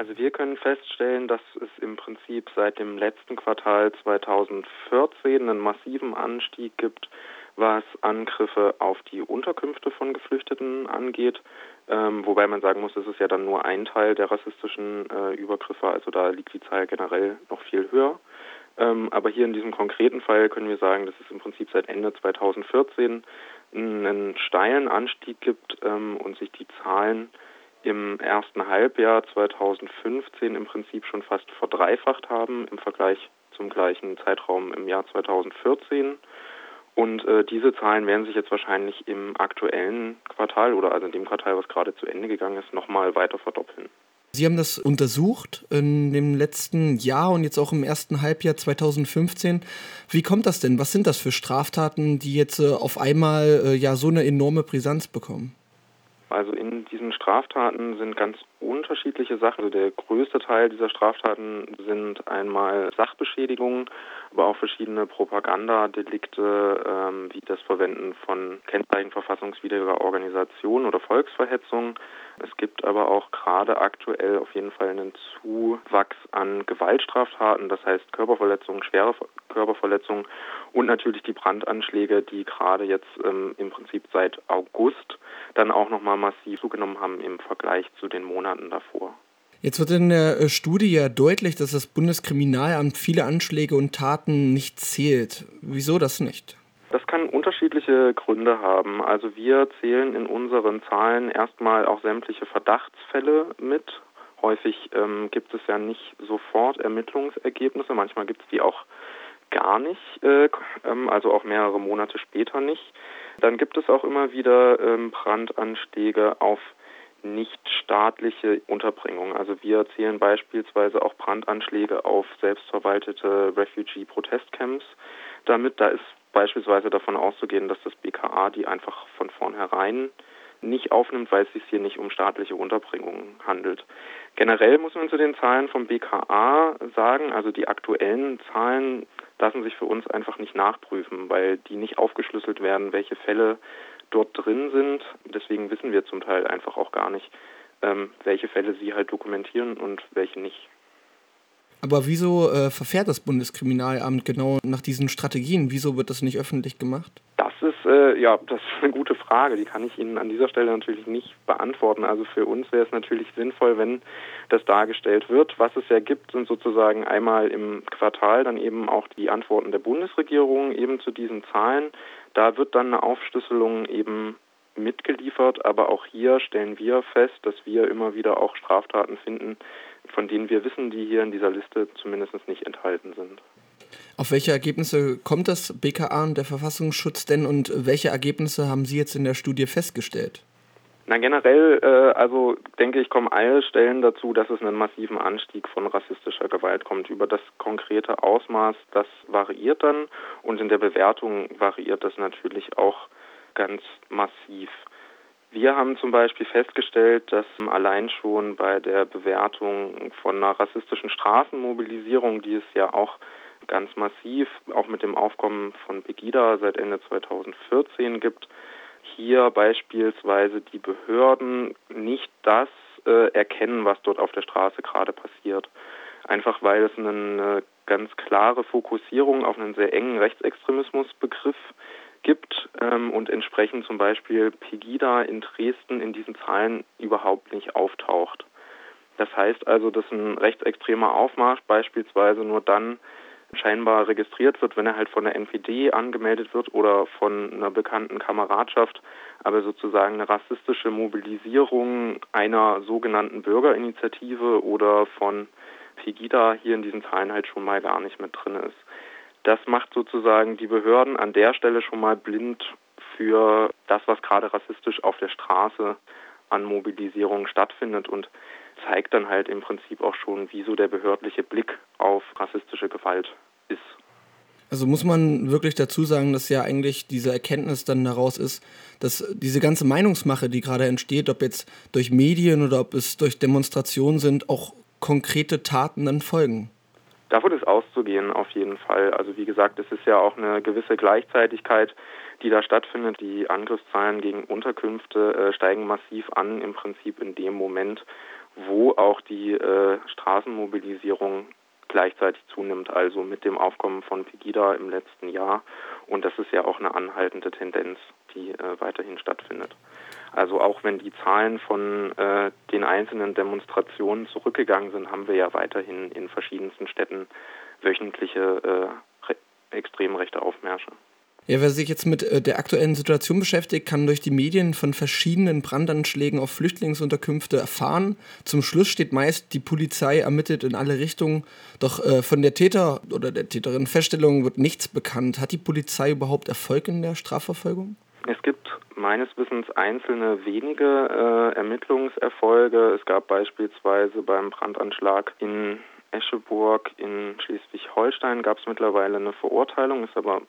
Also wir können feststellen, dass es im Prinzip seit dem letzten Quartal 2014 einen massiven Anstieg gibt, was Angriffe auf die Unterkünfte von Geflüchteten angeht. Ähm, wobei man sagen muss, es ist ja dann nur ein Teil der rassistischen äh, Übergriffe, also da liegt die Zahl generell noch viel höher. Ähm, aber hier in diesem konkreten Fall können wir sagen, dass es im Prinzip seit Ende 2014 einen steilen Anstieg gibt ähm, und sich die Zahlen im ersten Halbjahr 2015 im Prinzip schon fast verdreifacht haben im Vergleich zum gleichen Zeitraum im Jahr 2014. Und äh, diese Zahlen werden sich jetzt wahrscheinlich im aktuellen Quartal oder also in dem Quartal, was gerade zu Ende gegangen ist, nochmal weiter verdoppeln. Sie haben das untersucht in dem letzten Jahr und jetzt auch im ersten Halbjahr 2015. Wie kommt das denn? Was sind das für Straftaten, die jetzt äh, auf einmal äh, ja so eine enorme Brisanz bekommen? Also in diesen Straftaten sind ganz unterschiedliche Sachen. Also der größte Teil dieser Straftaten sind einmal Sachbeschädigungen, aber auch verschiedene Propagandadelikte, ähm, wie das Verwenden von Kennzeichen verfassungswidriger Organisationen oder Volksverhetzung. Es gibt aber auch gerade aktuell auf jeden Fall einen Zuwachs an Gewaltstraftaten, das heißt Körperverletzungen, schwere Körperverletzungen und natürlich die Brandanschläge, die gerade jetzt ähm, im Prinzip seit August dann auch nochmal massiv zugenommen haben im Vergleich zu den Monaten davor. Jetzt wird in der äh, Studie ja deutlich, dass das Bundeskriminalamt viele Anschläge und Taten nicht zählt. Wieso das nicht? Das kann unterschiedliche Gründe haben. Also wir zählen in unseren Zahlen erstmal auch sämtliche Verdachtsfälle mit. Häufig ähm, gibt es ja nicht sofort Ermittlungsergebnisse, manchmal gibt es die auch gar nicht, äh, ähm, also auch mehrere Monate später nicht. Dann gibt es auch immer wieder ähm, Brandanschläge auf nichtstaatliche Unterbringung. Also wir zählen beispielsweise auch Brandanschläge auf selbstverwaltete Refugee-Protestcamps damit. Da ist beispielsweise davon auszugehen, dass das BKA die einfach von vornherein nicht aufnimmt, weil es sich hier nicht um staatliche Unterbringung handelt. Generell muss man zu den Zahlen vom BKA sagen, also die aktuellen Zahlen lassen sich für uns einfach nicht nachprüfen, weil die nicht aufgeschlüsselt werden, welche Fälle dort drin sind. Deswegen wissen wir zum Teil einfach auch gar nicht, ähm, welche Fälle sie halt dokumentieren und welche nicht. Aber wieso äh, verfährt das Bundeskriminalamt genau nach diesen Strategien? Wieso wird das nicht öffentlich gemacht? Das ist äh, ja, das ist eine gute Frage. Die kann ich Ihnen an dieser Stelle natürlich nicht beantworten. Also für uns wäre es natürlich sinnvoll, wenn das dargestellt wird. Was es ja gibt, sind sozusagen einmal im Quartal dann eben auch die Antworten der Bundesregierung eben zu diesen Zahlen. Da wird dann eine Aufschlüsselung eben mitgeliefert, aber auch hier stellen wir fest, dass wir immer wieder auch Straftaten finden, von denen wir wissen, die hier in dieser Liste zumindest nicht enthalten sind. Auf welche Ergebnisse kommt das BKA und der Verfassungsschutz denn und welche Ergebnisse haben Sie jetzt in der Studie festgestellt? Na generell, äh, also denke ich, kommen alle Stellen dazu, dass es einen massiven Anstieg von rassistischer Gewalt kommt. Über das konkrete Ausmaß, das variiert dann und in der Bewertung variiert das natürlich auch ganz massiv. Wir haben zum Beispiel festgestellt, dass allein schon bei der Bewertung von einer rassistischen Straßenmobilisierung, die es ja auch ganz massiv auch mit dem Aufkommen von Pegida seit Ende 2014 gibt, hier beispielsweise die Behörden nicht das äh, erkennen, was dort auf der Straße gerade passiert. Einfach weil es eine ganz klare Fokussierung auf einen sehr engen Rechtsextremismusbegriff gibt ähm, und entsprechend zum Beispiel Pegida in Dresden in diesen Zahlen überhaupt nicht auftaucht. Das heißt also, dass ein rechtsextremer Aufmarsch beispielsweise nur dann scheinbar registriert wird, wenn er halt von der NPD angemeldet wird oder von einer bekannten Kameradschaft, aber sozusagen eine rassistische Mobilisierung einer sogenannten Bürgerinitiative oder von Pegida hier in diesen Zahlen halt schon mal gar nicht mit drin ist. Das macht sozusagen die Behörden an der Stelle schon mal blind für das, was gerade rassistisch auf der Straße an Mobilisierung stattfindet und zeigt dann halt im Prinzip auch schon, wie so der behördliche Blick auf rassistische Gewalt ist. Also muss man wirklich dazu sagen, dass ja eigentlich diese Erkenntnis dann daraus ist, dass diese ganze Meinungsmache, die gerade entsteht, ob jetzt durch Medien oder ob es durch Demonstrationen sind, auch konkrete Taten dann folgen. Davon ist auszugehen, auf jeden Fall. Also wie gesagt, es ist ja auch eine gewisse Gleichzeitigkeit, die da stattfindet. Die Angriffszahlen gegen Unterkünfte äh, steigen massiv an, im Prinzip in dem Moment, wo auch die äh, Straßenmobilisierung gleichzeitig zunimmt, also mit dem Aufkommen von Pegida im letzten Jahr. Und das ist ja auch eine anhaltende Tendenz, die äh, weiterhin stattfindet. Also auch wenn die Zahlen von äh, den einzelnen Demonstrationen zurückgegangen sind, haben wir ja weiterhin in verschiedensten Städten wöchentliche äh, extrem rechte Aufmärsche. Ja, wer sich jetzt mit äh, der aktuellen Situation beschäftigt, kann durch die Medien von verschiedenen Brandanschlägen auf Flüchtlingsunterkünfte erfahren. Zum Schluss steht meist, die Polizei ermittelt in alle Richtungen. Doch äh, von der Täter oder der Täterin Feststellung wird nichts bekannt. Hat die Polizei überhaupt Erfolg in der Strafverfolgung? Es gibt meines Wissens einzelne wenige äh, Ermittlungserfolge. Es gab beispielsweise beim Brandanschlag in Escheburg in Schleswig-Holstein gab es mittlerweile eine Verurteilung, ist aber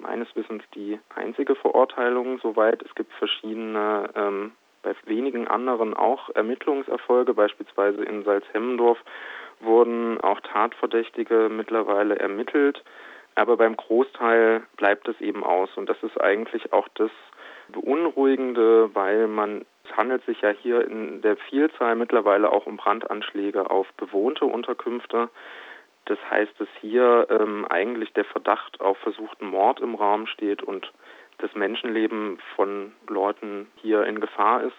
meines Wissens die einzige Verurteilung soweit. Es gibt verschiedene, ähm, bei wenigen anderen auch Ermittlungserfolge, beispielsweise in Salzhemmendorf wurden auch Tatverdächtige mittlerweile ermittelt. Aber beim Großteil bleibt es eben aus. Und das ist eigentlich auch das Beunruhigende, weil man, es handelt sich ja hier in der Vielzahl mittlerweile auch um Brandanschläge auf bewohnte Unterkünfte. Das heißt, dass hier ähm, eigentlich der Verdacht auf versuchten Mord im Raum steht und das Menschenleben von Leuten hier in Gefahr ist.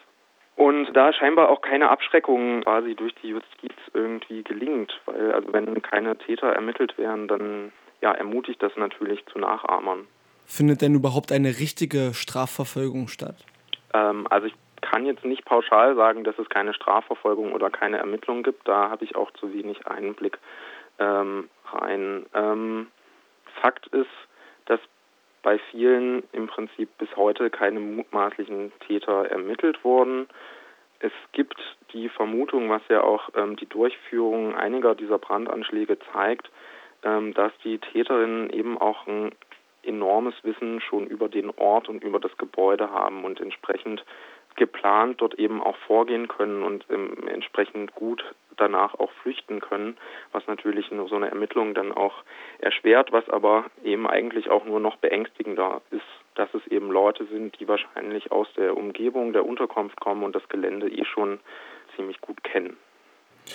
Und da scheinbar auch keine Abschreckung quasi durch die Justiz irgendwie gelingt, weil also wenn keine Täter ermittelt werden, dann ja, ermutigt das natürlich zu Nachahmern. Findet denn überhaupt eine richtige Strafverfolgung statt? Ähm, also ich kann jetzt nicht pauschal sagen, dass es keine Strafverfolgung oder keine Ermittlung gibt. Da habe ich auch zu wenig Einblick ähm, rein. Ähm, Fakt ist, dass bei vielen im Prinzip bis heute keine mutmaßlichen Täter ermittelt wurden. Es gibt die Vermutung, was ja auch ähm, die Durchführung einiger dieser Brandanschläge zeigt, ähm, dass die Täterinnen eben auch ein enormes Wissen schon über den Ort und über das Gebäude haben und entsprechend geplant dort eben auch vorgehen können und ähm, entsprechend gut danach auch flüchten können, was natürlich so eine Ermittlung dann auch erschwert, was aber eben eigentlich auch nur noch beängstigender ist, dass es eben Leute sind, die wahrscheinlich aus der Umgebung der Unterkunft kommen und das Gelände eh schon ziemlich gut kennen.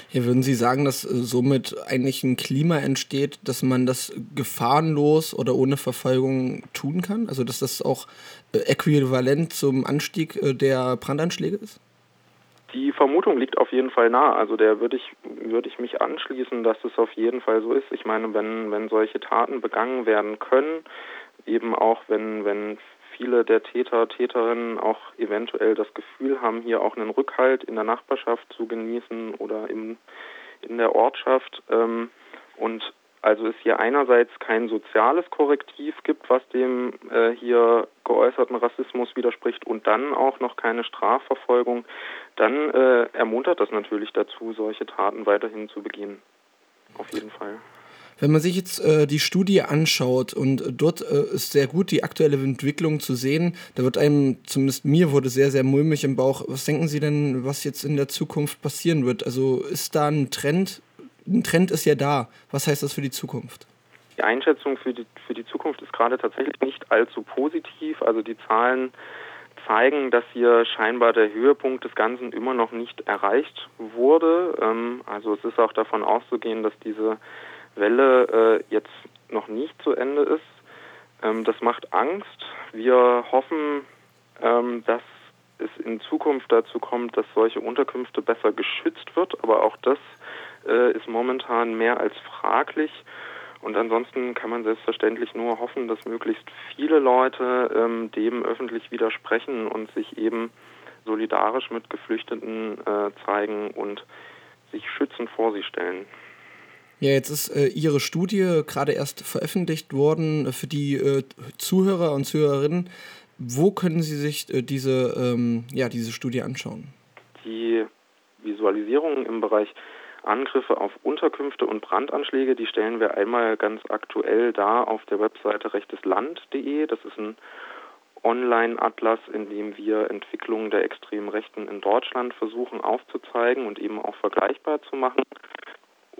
Hier würden Sie sagen, dass äh, somit eigentlich ein Klima entsteht, dass man das gefahrenlos oder ohne Verfolgung tun kann? Also dass das auch äh, äquivalent zum Anstieg äh, der Brandanschläge ist? Die Vermutung liegt auf jeden Fall nah. Also der würde ich, würde ich mich anschließen, dass es auf jeden Fall so ist. Ich meine, wenn, wenn solche Taten begangen werden können, eben auch wenn, wenn viele der Täter, Täterinnen auch eventuell das Gefühl haben, hier auch einen Rückhalt in der Nachbarschaft zu genießen oder im, in der Ortschaft. Ähm, und also es hier einerseits kein soziales Korrektiv gibt, was dem äh, hier geäußerten Rassismus widerspricht und dann auch noch keine Strafverfolgung, dann äh, ermuntert das natürlich dazu, solche Taten weiterhin zu begehen. Auf jeden Fall. Wenn man sich jetzt äh, die Studie anschaut und dort äh, ist sehr gut die aktuelle Entwicklung zu sehen, da wird einem, zumindest mir wurde sehr, sehr mulmig im Bauch. Was denken Sie denn, was jetzt in der Zukunft passieren wird? Also ist da ein Trend? Ein Trend ist ja da. Was heißt das für die Zukunft? Die Einschätzung für die, für die Zukunft ist gerade tatsächlich nicht allzu positiv. Also die Zahlen zeigen, dass hier scheinbar der Höhepunkt des Ganzen immer noch nicht erreicht wurde. Ähm, also es ist auch davon auszugehen, dass diese Welle äh, jetzt noch nicht zu Ende ist. Ähm, das macht Angst. Wir hoffen, ähm, dass es in Zukunft dazu kommt, dass solche Unterkünfte besser geschützt wird, aber auch das äh, ist momentan mehr als fraglich. Und ansonsten kann man selbstverständlich nur hoffen, dass möglichst viele Leute ähm, dem öffentlich widersprechen und sich eben solidarisch mit Geflüchteten äh, zeigen und sich schützend vor sie stellen. Ja, jetzt ist äh, Ihre Studie gerade erst veröffentlicht worden äh, für die äh, Zuhörer und Zuhörerinnen. Wo können Sie sich äh, diese, ähm, ja, diese Studie anschauen? Die Visualisierungen im Bereich Angriffe auf Unterkünfte und Brandanschläge, die stellen wir einmal ganz aktuell da auf der Webseite rechtesland.de. Das ist ein Online-Atlas, in dem wir Entwicklungen der extremen Rechten in Deutschland versuchen aufzuzeigen und eben auch vergleichbar zu machen.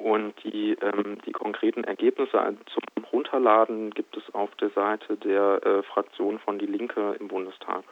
Und die, ähm, die konkreten Ergebnisse zum Runterladen gibt es auf der Seite der äh, Fraktion von Die Linke im Bundestag.